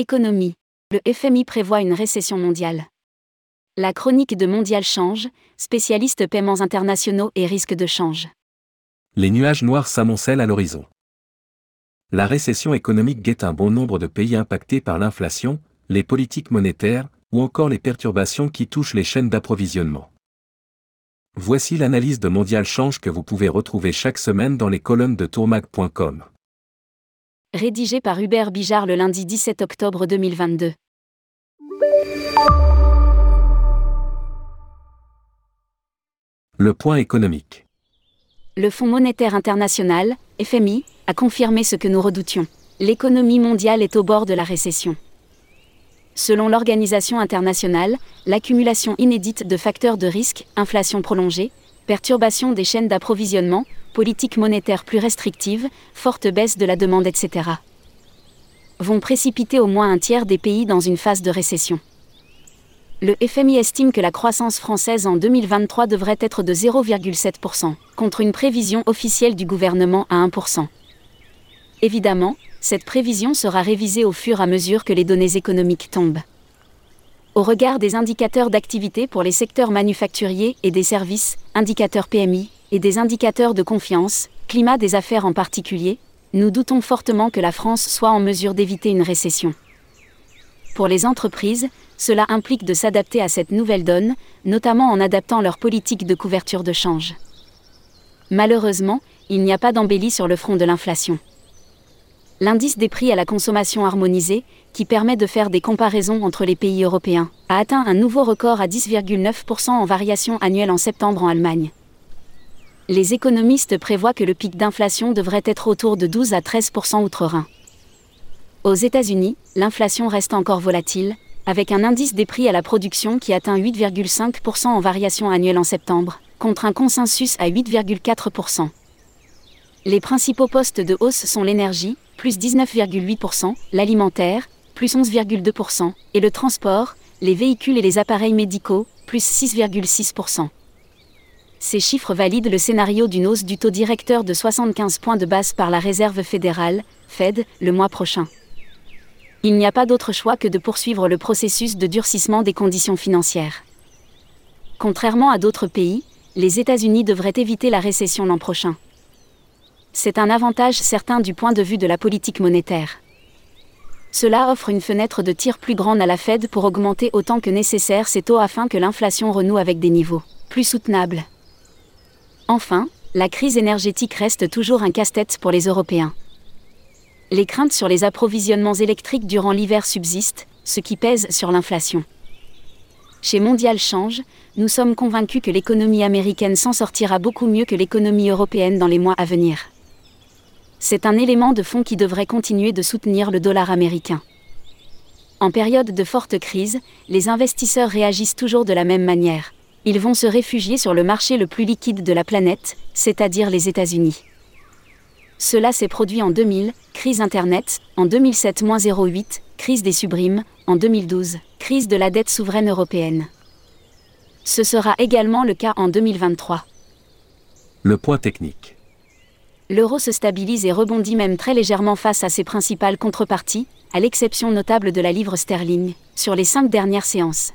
Économie. Le FMI prévoit une récession mondiale. La chronique de Mondial Change, spécialiste paiements internationaux et risques de change. Les nuages noirs s'amoncellent à l'horizon. La récession économique guette un bon nombre de pays impactés par l'inflation, les politiques monétaires, ou encore les perturbations qui touchent les chaînes d'approvisionnement. Voici l'analyse de Mondial Change que vous pouvez retrouver chaque semaine dans les colonnes de tourmag.com. Rédigé par Hubert Bijard le lundi 17 octobre 2022. Le point économique. Le Fonds monétaire international, FMI, a confirmé ce que nous redoutions. L'économie mondiale est au bord de la récession. Selon l'Organisation internationale, l'accumulation inédite de facteurs de risque, inflation prolongée, perturbation des chaînes d'approvisionnement, politique monétaire plus restrictive, forte baisse de la demande, etc. vont précipiter au moins un tiers des pays dans une phase de récession. Le FMI estime que la croissance française en 2023 devrait être de 0,7%, contre une prévision officielle du gouvernement à 1%. Évidemment, cette prévision sera révisée au fur et à mesure que les données économiques tombent. Au regard des indicateurs d'activité pour les secteurs manufacturiers et des services, indicateurs PMI, et des indicateurs de confiance, climat des affaires en particulier, nous doutons fortement que la France soit en mesure d'éviter une récession. Pour les entreprises, cela implique de s'adapter à cette nouvelle donne, notamment en adaptant leur politique de couverture de change. Malheureusement, il n'y a pas d'embellie sur le front de l'inflation l'indice des prix à la consommation harmonisée, qui permet de faire des comparaisons entre les pays européens, a atteint un nouveau record à 10,9% en variation annuelle en septembre en Allemagne. Les économistes prévoient que le pic d'inflation devrait être autour de 12 à 13% outre-Rhin. Aux États-Unis, l'inflation reste encore volatile, avec un indice des prix à la production qui atteint 8,5% en variation annuelle en septembre, contre un consensus à 8,4%. Les principaux postes de hausse sont l'énergie, plus 19,8%, l'alimentaire, plus 11,2%, et le transport, les véhicules et les appareils médicaux, plus 6,6%. Ces chiffres valident le scénario d'une hausse du taux directeur de 75 points de base par la Réserve fédérale, Fed, le mois prochain. Il n'y a pas d'autre choix que de poursuivre le processus de durcissement des conditions financières. Contrairement à d'autres pays, les États-Unis devraient éviter la récession l'an prochain c'est un avantage certain du point de vue de la politique monétaire. Cela offre une fenêtre de tir plus grande à la Fed pour augmenter autant que nécessaire ses taux afin que l'inflation renoue avec des niveaux plus soutenables. Enfin, la crise énergétique reste toujours un casse-tête pour les Européens. Les craintes sur les approvisionnements électriques durant l'hiver subsistent, ce qui pèse sur l'inflation. Chez Mondial Change, nous sommes convaincus que l'économie américaine s'en sortira beaucoup mieux que l'économie européenne dans les mois à venir c'est un élément de fond qui devrait continuer de soutenir le dollar américain. En période de forte crise, les investisseurs réagissent toujours de la même manière. Ils vont se réfugier sur le marché le plus liquide de la planète, c'est-à-dire les États-Unis. Cela s'est produit en 2000, crise Internet, en 2007-08, crise des subrimes, en 2012, crise de la dette souveraine européenne. Ce sera également le cas en 2023. Le point technique l'euro se stabilise et rebondit même très légèrement face à ses principales contreparties, à l'exception notable de la livre sterling, sur les cinq dernières séances.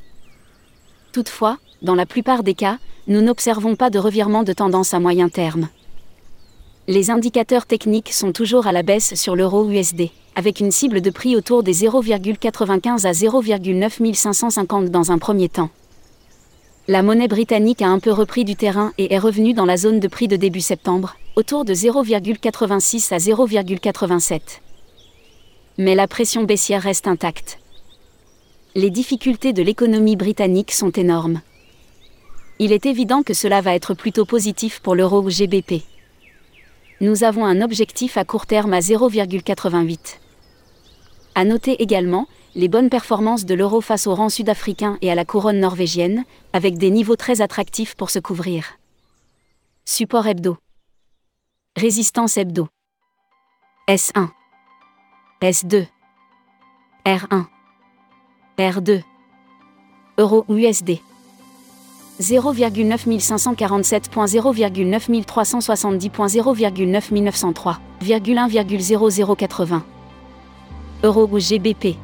Toutefois, dans la plupart des cas, nous n'observons pas de revirement de tendance à moyen terme. Les indicateurs techniques sont toujours à la baisse sur l'euro USD, avec une cible de prix autour des 0,95 à 0,9550 dans un premier temps. La monnaie britannique a un peu repris du terrain et est revenue dans la zone de prix de début septembre, autour de 0,86 à 0,87. Mais la pression baissière reste intacte. Les difficultés de l'économie britannique sont énormes. Il est évident que cela va être plutôt positif pour l'euro ou GBP. Nous avons un objectif à court terme à 0,88. À noter également, les bonnes performances de l'euro face au rang sud-africain et à la couronne norvégienne, avec des niveaux très attractifs pour se couvrir. Support hebdo. Résistance hebdo. S1. S2. R1. R2. Euro USD. 0,9547.0,9370.0,9903,1,0080. Euro ou GBP.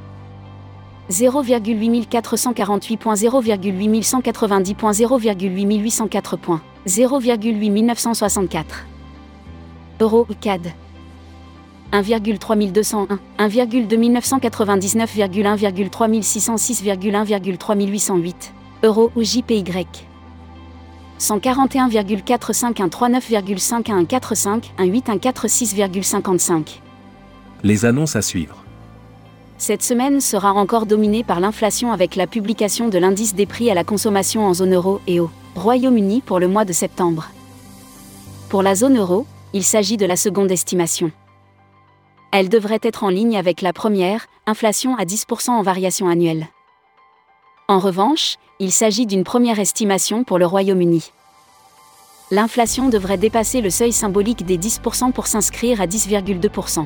0,8448.0,8190.0,8804 points, 0,8964. Euro CAD 1,3201, 1,2999,1,3606,1,3808 euros ou JPY 141,45139,5145, 18146,55 Les annonces à suivre. Cette semaine sera encore dominée par l'inflation avec la publication de l'indice des prix à la consommation en zone euro et au Royaume-Uni pour le mois de septembre. Pour la zone euro, il s'agit de la seconde estimation. Elle devrait être en ligne avec la première, inflation à 10% en variation annuelle. En revanche, il s'agit d'une première estimation pour le Royaume-Uni. L'inflation devrait dépasser le seuil symbolique des 10% pour s'inscrire à 10,2%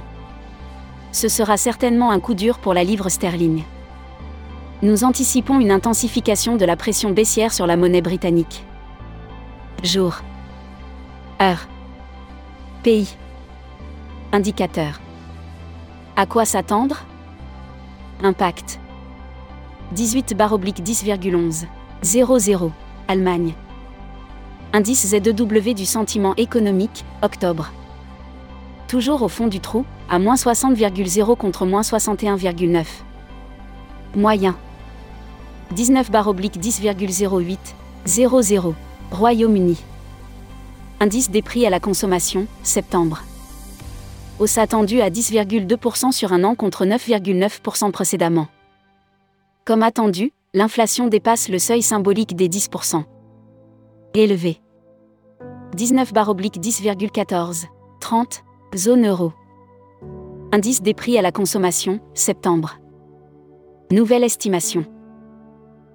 ce sera certainement un coup dur pour la livre sterling. Nous anticipons une intensification de la pression baissière sur la monnaie britannique. Jour. Heure. Pays. Indicateur. À quoi s'attendre? Impact. 18 10,11. 00. Allemagne. Indice ZEW du sentiment économique, octobre toujours au fond du trou, à moins 60,0 contre moins 61,9. Moyen. 19 10,08. 00. Royaume-Uni. Indice des prix à la consommation, septembre. Hausse attendue à 10,2% sur un an contre 9,9% précédemment. Comme attendu, l'inflation dépasse le seuil symbolique des 10%. Élevé. 19 10,14. 30. Zone euro. Indice des prix à la consommation, septembre. Nouvelle estimation.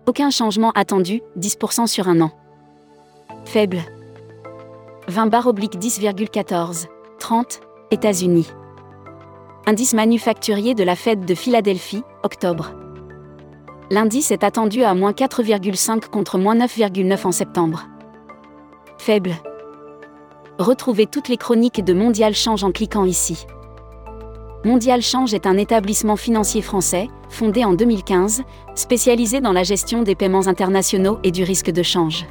Aucun changement attendu, 10% sur un an. Faible. 20 barre oblique 10,14. 30. États-Unis. Indice manufacturier de la Fed de Philadelphie, octobre. L'indice est attendu à moins 4,5 contre moins 9,9 en septembre. Faible. Retrouvez toutes les chroniques de Mondial Change en cliquant ici. Mondial Change est un établissement financier français, fondé en 2015, spécialisé dans la gestion des paiements internationaux et du risque de change.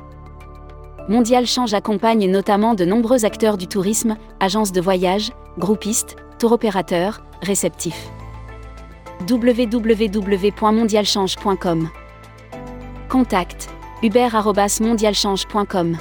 Mondial Change accompagne notamment de nombreux acteurs du tourisme, agences de voyage, groupistes, tour opérateurs, réceptifs. www.mondialchange.com Contact hubert.mondialchange.com